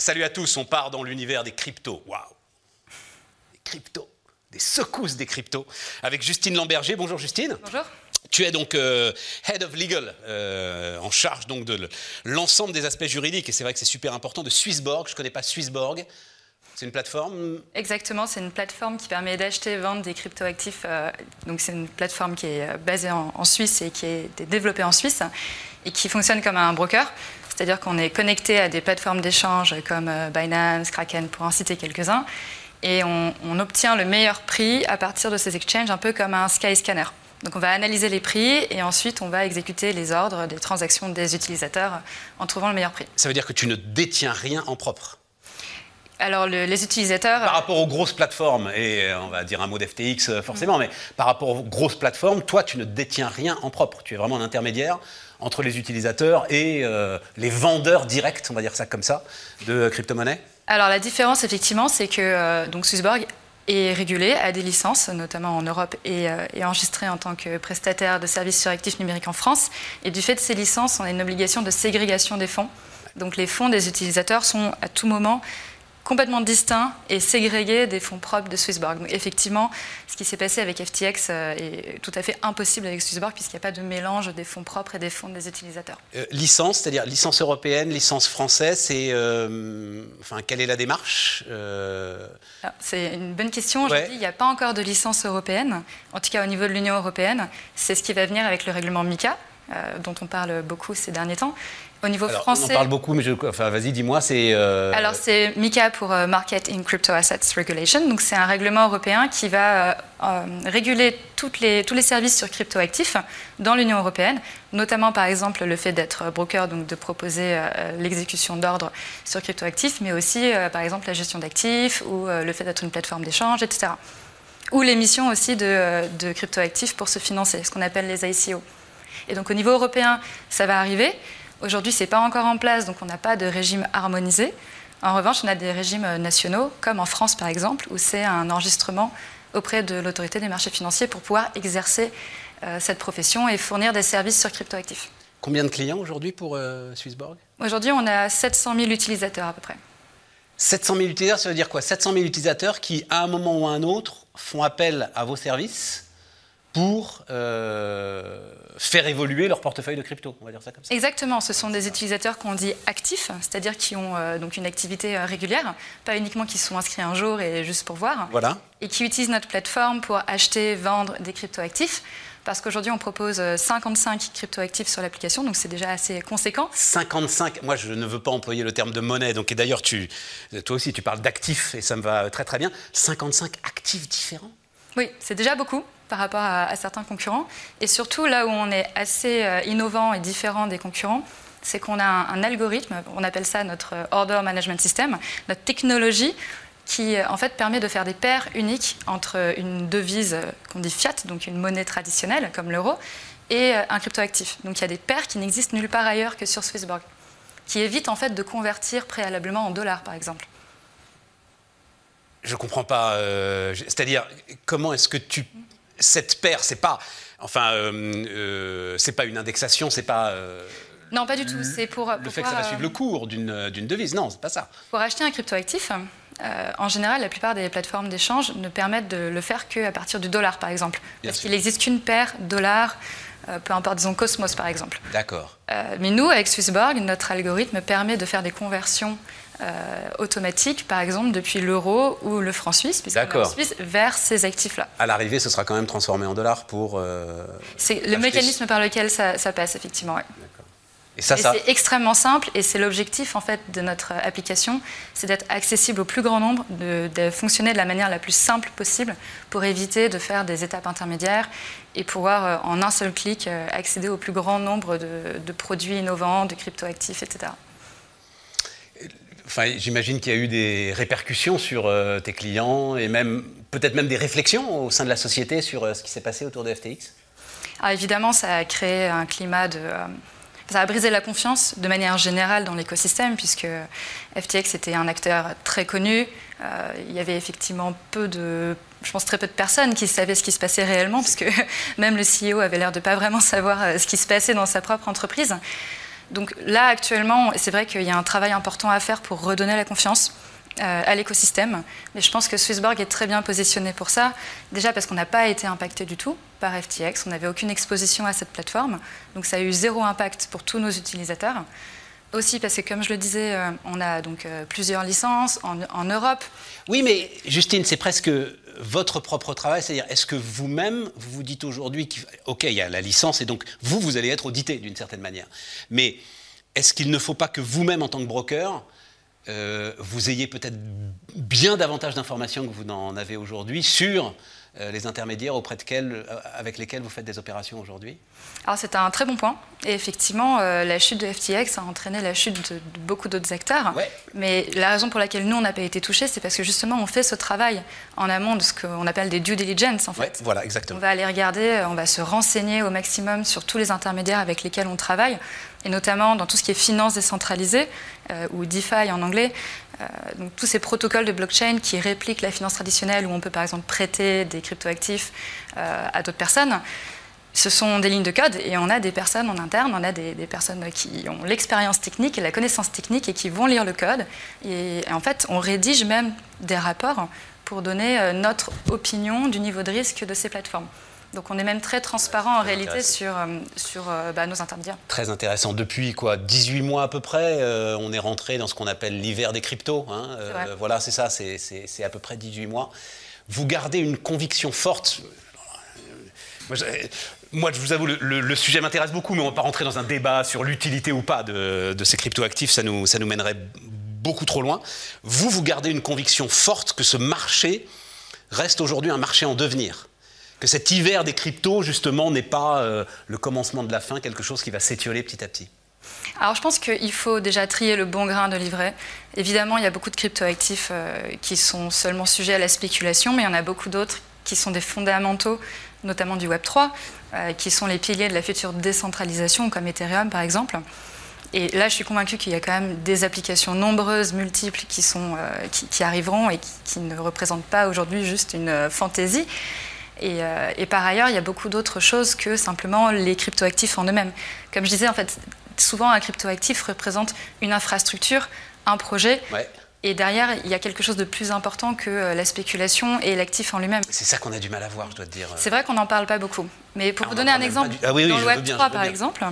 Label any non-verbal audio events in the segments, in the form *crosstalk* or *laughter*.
Salut à tous, on part dans l'univers des cryptos. Waouh Des cryptos, des secousses des cryptos. Avec Justine Lamberger. Bonjour Justine. Bonjour. Tu es donc euh, Head of Legal, euh, en charge donc de l'ensemble des aspects juridiques, et c'est vrai que c'est super important, de Swissborg. Je ne connais pas Swissborg. C'est une plateforme? Exactement, c'est une plateforme qui permet d'acheter et vendre des cryptoactifs. Euh, donc c'est une plateforme qui est basée en, en, Suisse et qui est développée en Suisse et qui fonctionne comme un broker. C'est-à-dire qu'on est connecté à des plateformes d'échange comme Binance, Kraken, pour en citer quelques-uns, et on, obtient le meilleur prix à partir de ces exchanges, un peu comme un Skyscanner. Donc on va analyser les prix et ensuite on va exécuter les ordres des transactions des utilisateurs en trouvant le meilleur prix. Ça veut dire que tu ne détiens rien en propre alors les utilisateurs... Par rapport aux grosses plateformes, et euh, on va dire un mot d'FTX euh, forcément, mm. mais par rapport aux grosses plateformes, toi tu ne détiens rien en propre. Tu es vraiment un intermédiaire entre les utilisateurs et euh, les vendeurs directs, on va dire ça comme ça, de crypto-monnaies Alors la différence effectivement, c'est que donc Swissborg est régulé, a des licences, notamment en Europe, et est enregistré en tant que prestataire de services sur actifs numériques en France. Et du fait de ces licences, on a une obligation de ségrégation des fonds. Donc les fonds des utilisateurs sont à tout moment complètement distincts et ségrégés des fonds propres de Swissborg. Donc effectivement, ce qui s'est passé avec FTX euh, est tout à fait impossible avec Swissborg puisqu'il n'y a pas de mélange des fonds propres et des fonds des utilisateurs. Euh, licence, c'est-à-dire licence européenne, licence française, c'est, euh, enfin, quelle est la démarche C'est une bonne question. Aujourd'hui, il n'y a pas encore de licence européenne, en tout cas au niveau de l'Union européenne. C'est ce qui va venir avec le règlement MICA. Dont on parle beaucoup ces derniers temps. Au niveau français. On en parle beaucoup, mais je, enfin, vas-y, dis-moi, c'est. Euh, Alors, c'est MICA pour euh, Market in Crypto Assets Regulation. Donc, c'est un règlement européen qui va euh, réguler toutes les, tous les services sur cryptoactifs dans l'Union européenne, notamment, par exemple, le fait d'être broker, donc de proposer l'exécution d'ordres sur cryptoactifs, mais aussi, par exemple, la gestion d'actifs ou le fait d'être une plateforme d'échange, etc. Ou l'émission aussi de, de cryptoactifs pour se financer, ce qu'on appelle les ICO. Et donc, au niveau européen, ça va arriver. Aujourd'hui, ce n'est pas encore en place, donc on n'a pas de régime harmonisé. En revanche, on a des régimes nationaux, comme en France par exemple, où c'est un enregistrement auprès de l'autorité des marchés financiers pour pouvoir exercer euh, cette profession et fournir des services sur cryptoactifs. Combien de clients aujourd'hui pour euh, Swissborg? Aujourd'hui, on a 700 000 utilisateurs à peu près. 700 000 utilisateurs, ça veut dire quoi? 700 000 utilisateurs qui, à un moment ou à un autre, font appel à vos services pour euh, faire évoluer leur portefeuille de crypto, on va dire ça comme ça. Exactement, ce sont des utilisateurs qu'on dit actifs, c'est-à-dire qui ont euh, donc une activité euh, régulière, pas uniquement qui sont inscrits un jour et juste pour voir, voilà. et qui utilisent notre plateforme pour acheter, vendre des crypto-actifs. Parce qu'aujourd'hui, on propose 55 crypto-actifs sur l'application, donc c'est déjà assez conséquent. 55 Moi, je ne veux pas employer le terme de monnaie, donc et d'ailleurs, tu, toi aussi, tu parles d'actifs, et ça me va très très bien. 55 actifs différents? Oui, c'est déjà beaucoup par rapport à, certains concurrents. Et surtout, là où on est assez euh, innovant et différent des concurrents, c'est qu'on a un, algorithme, on appelle ça notre Order Management System, notre technologie qui euh, en fait permet de faire des paires uniques entre une devise euh, qu'on dit fiat, donc une monnaie traditionnelle comme l'euro, et un cryptoactif. Donc il y a des paires qui n'existent nulle part ailleurs que sur Swissborg, qui évitent en fait de convertir préalablement en dollars par exemple. Je ne comprends pas. C'est-à-dire, comment est-ce que tu cette paire, c'est pas, enfin, euh, euh, c'est pas une indexation, c'est pas. Euh, non, pas du tout. C'est pour, le fait que ça va suivre le cours d'une devise. Non, c'est pas ça. Pour acheter un cryptoactif, en général, la plupart des plateformes d'échange ne permettent de le faire qu'à partir du dollar, par exemple, parce qu'il n'existe qu'une paire dollar. peu importe, disons Cosmos par exemple. D'accord. mais nous, avec Swissborg, notre algorithme permet de faire des conversions euh, automatique, par exemple, depuis l'euro ou le franc suisse, puisqu'on Suisse, vers ces actifs-là. À l'arrivée, ce sera quand même transformé en dollars pour. Euh, c'est le mécanisme par lequel ça, passe, effectivement. Et ça, c'est extrêmement simple et c'est l'objectif en fait de notre application, c'est d'être accessible au plus grand nombre, de, fonctionner de la manière la plus simple possible pour éviter de faire des étapes intermédiaires et pouvoir euh, en un seul clic accéder au plus grand nombre de, de produits innovants, de cryptoactifs, etc. Enfin, j'imagine qu'il y a eu des répercussions sur euh, tes clients et même peut-être même des réflexions au sein de la société sur euh, ce qui s'est passé autour de FTX. Ah, évidemment, ça a créé un climat de euh, ça a brisé la confiance de manière générale dans l'écosystème, puisque FTX était un acteur très connu. il y avait effectivement peu de, je pense très peu de personnes qui savaient ce qui se passait réellement, parce que *laughs* même le CEO avait l'air de pas vraiment savoir ce qui se passait dans sa propre entreprise. Donc là, actuellement, c'est vrai qu'il y a un travail important à faire pour redonner la confiance euh, à l'écosystème. Mais je pense que Swissborg est très bien positionné pour ça. Déjà parce qu'on n'a pas été impacté du tout par FTX. On n'avait aucune exposition à cette plateforme. Donc ça a eu zéro impact pour tous nos utilisateurs. Aussi parce que, comme je le disais, euh, on a donc euh, plusieurs licences en, Europe. Oui, mais Justine, c'est presque votre propre travail. C'est-à-dire, est-ce que vous-même, vous vous dites aujourd'hui OK, il y a la licence et donc vous, vous allez être audité d'une certaine manière. Mais est-ce qu'il ne faut pas que vous-même, en tant que broker, euh, vous ayez peut-être bien davantage d'informations que vous n'en avez aujourd'hui sur les intermédiaires auprès de quels, euh, avec lesquels vous faites des opérations aujourd'hui Alors c'est un très bon point. Et effectivement, la chute de FTX a entraîné la chute de, beaucoup d'autres acteurs. Mais la raison pour laquelle nous, on n'a pas été touchés, c'est parce que justement, on fait ce travail en amont de ce qu'on appelle des due diligence, en fait. voilà, exactement. On va aller regarder, on va se renseigner au maximum sur tous les intermédiaires avec lesquels on travaille et notamment dans tout ce qui est finance décentralisée, euh, ou DeFi en anglais. Euh, donc, tous ces protocoles de blockchain qui répliquent la finance traditionnelle, où on peut par exemple prêter des cryptoactifs euh, à d'autres personnes. Ce sont des lignes de code et on a des personnes en interne, on a des, personnes qui ont l'expérience technique et la connaissance technique et qui vont lire le code. Et, en fait, on rédige même des rapports pour donner notre opinion du niveau de risque de ces plateformes. Donc on est même très transparent en réalité sur, euh, sur euh, bah, nos intermédiaires. Très intéressant. Depuis quoi 18 mois à peu près, euh, on est rentré dans ce qu'on appelle l'hiver des cryptos. Hein. voilà, c'est ça, c'est à peu près 18 mois. Vous gardez une conviction forte. Moi, je vous avoue, le, sujet m'intéresse beaucoup, mais on ne va pas rentrer dans un débat sur l'utilité ou pas de, de ces cryptoactifs. Ça nous, ça nous mènerait beaucoup trop loin. Vous, vous gardez une conviction forte que ce marché reste aujourd'hui un marché en devenir que cet hiver des cryptos, justement, n'est pas euh, le commencement de la fin, quelque chose qui va s'étioler petit à petit alors je pense qu'il faut déjà trier le bon grain de livret. Évidemment, il y a beaucoup de cryptoactifs euh, qui sont seulement sujets à la spéculation, mais il y en a beaucoup d'autres qui sont des fondamentaux, notamment du Web3, euh, qui sont les piliers de la future décentralisation, comme Ethereum par exemple. Et là, je suis convaincue qu'il y a quand même des applications nombreuses, multiples, qui, sont, qui, arriveront et qui, ne représentent pas aujourd'hui juste une fantaisie. Euh, et, par ailleurs, il y a beaucoup d'autres choses que simplement les cryptoactifs en eux-mêmes. Comme je disais, en fait, souvent un cryptoactif représente une infrastructure, un projet. Et derrière, il y a quelque chose de plus important que euh, la spéculation et l'actif en lui-même. C'est ça qu'on a du mal à voir, je dois te dire. C'est vrai qu'on n'en parle pas beaucoup. Mais pour ah, vous donner un exemple, ah dans le Web3 par exemple,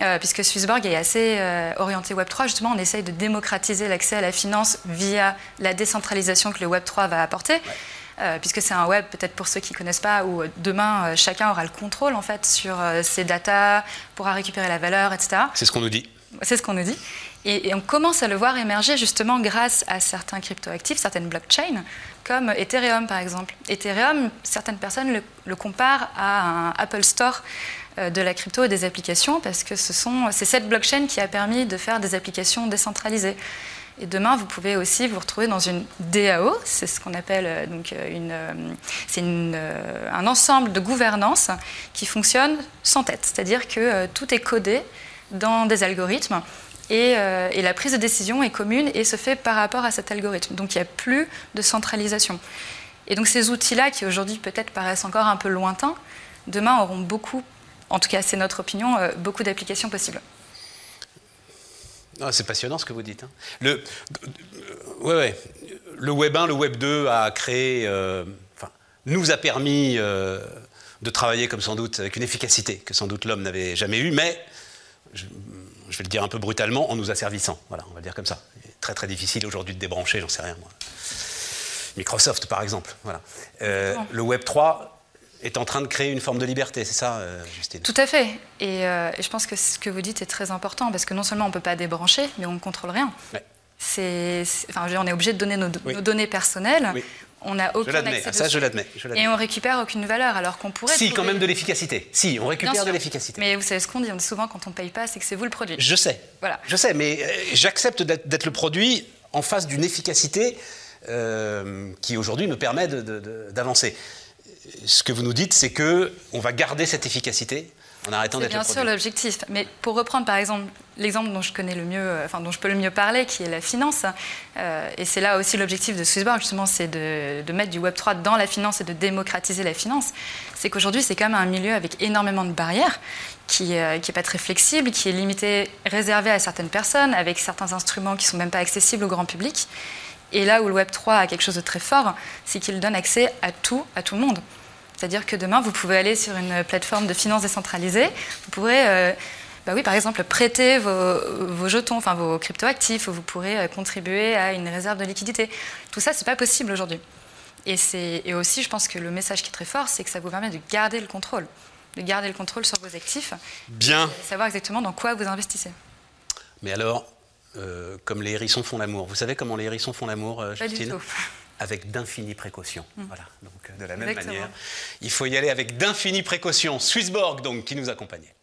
euh, puisque Swissborg est assez orienté Web3, justement, on essaye de démocratiser l'accès à la finance via la décentralisation que le Web3 va apporter. Puisque c'est un web, peut-être pour ceux qui ne connaissent pas, où euh, demain, euh, chacun aura le contrôle en fait sur ses datas, pourra récupérer la valeur, etc. C'est ce qu'on nous dit. C'est ce qu'on nous dit. Et, on commence à le voir émerger justement grâce à certains cryptoactifs, certaines blockchains, comme Ethereum par exemple. Ethereum, certaines personnes le, le comparent à un Apple Store de la crypto et des applications parce que c'est cette blockchain qui a permis de faire des applications décentralisées. Et demain, vous pouvez aussi vous retrouver dans une DAO, c'est ce qu'on appelle euh, donc euh, une, euh, c'est un ensemble de gouvernance qui fonctionne sans tête, c'est-à-dire que tout est codé dans des algorithmes et, et, la prise de décision est commune et se fait par rapport à cet algorithme. Donc il n'y a plus de centralisation. Et donc ces outils-là, qui aujourd'hui peut-être paraissent encore un peu lointains, demain auront beaucoup, en tout cas c'est notre opinion, beaucoup d'applications possibles. Ah, c'est passionnant ce que vous dites. Hein. Le, ouais, ouais. le Web 1, le Web 2 a créé, euh, enfin, nous a permis euh, de travailler comme sans doute avec une efficacité que sans doute l'homme n'avait jamais eue, mais je, vais le dire un peu brutalement, en nous asservissant. Voilà, on va le dire comme ça. très très difficile aujourd'hui de débrancher, j'en sais rien moi. Microsoft par exemple. Voilà. Euh, le Web 3 est en train de créer une forme de liberté, c'est ça, euh, Justine? Tout à fait. Euh, et, je pense que ce que vous dites est très important, parce que non seulement on ne peut pas débrancher, mais on ne contrôle rien. C'est, enfin, on est obligé de donner nos, données personnelles. On n'a aucun accès ah, ça, je l'admets. Et on récupère aucune valeur, alors qu'on pourrait. Si, quand même de l'efficacité. Si, on récupère de l'efficacité. Mais vous savez ce qu'on dit On dit souvent quand on ne paye pas, c'est que c'est vous le produit. Je sais. Voilà. Je sais, mais euh, j'accepte d'être le produit en face d'une efficacité qui aujourd'hui me permet d'avancer ce que vous nous dites, c'est que on va garder cette efficacité en arrêtant d'être bien sûr l'objectif. Mais pour reprendre par exemple l'exemple dont je connais le mieux, euh, enfin dont je peux le mieux parler, qui est la finance, euh, et c'est là aussi l'objectif de Swissborg justement, c'est de, mettre du Web 3 dans la finance et de démocratiser la finance. C'est qu'aujourd'hui c'est quand même un milieu avec énormément de barrières, qui n'est euh, pas très flexible, qui est limité, réservé à certaines personnes, avec certains instruments qui sont même pas accessibles au grand public. Et là où le Web 3 a quelque chose de très fort, c'est qu'il donne accès à tout, à tout le monde. C'est-à-dire que demain, vous pouvez aller sur une plateforme de finance décentralisée, vous pourrez, euh, bah oui, par exemple, prêter vos, jetons, enfin vos cryptoactifs, ou vous pourrez euh, contribuer à une réserve de liquidité. Tout ça, c'est pas possible aujourd'hui. Et, et aussi, je pense que le message qui est très fort, c'est que ça vous permet de garder le contrôle, de garder le contrôle sur vos actifs, bien, de savoir exactement dans quoi vous investissez. Mais alors, euh, comme les hérissons font l'amour. Vous savez comment les hérissons font l'amour, Justine *laughs* avec d'infinies précautions. Mm. Voilà, donc de la même manière, il faut y aller avec d'infinies précautions. Swissborg, donc, qui nous accompagnait.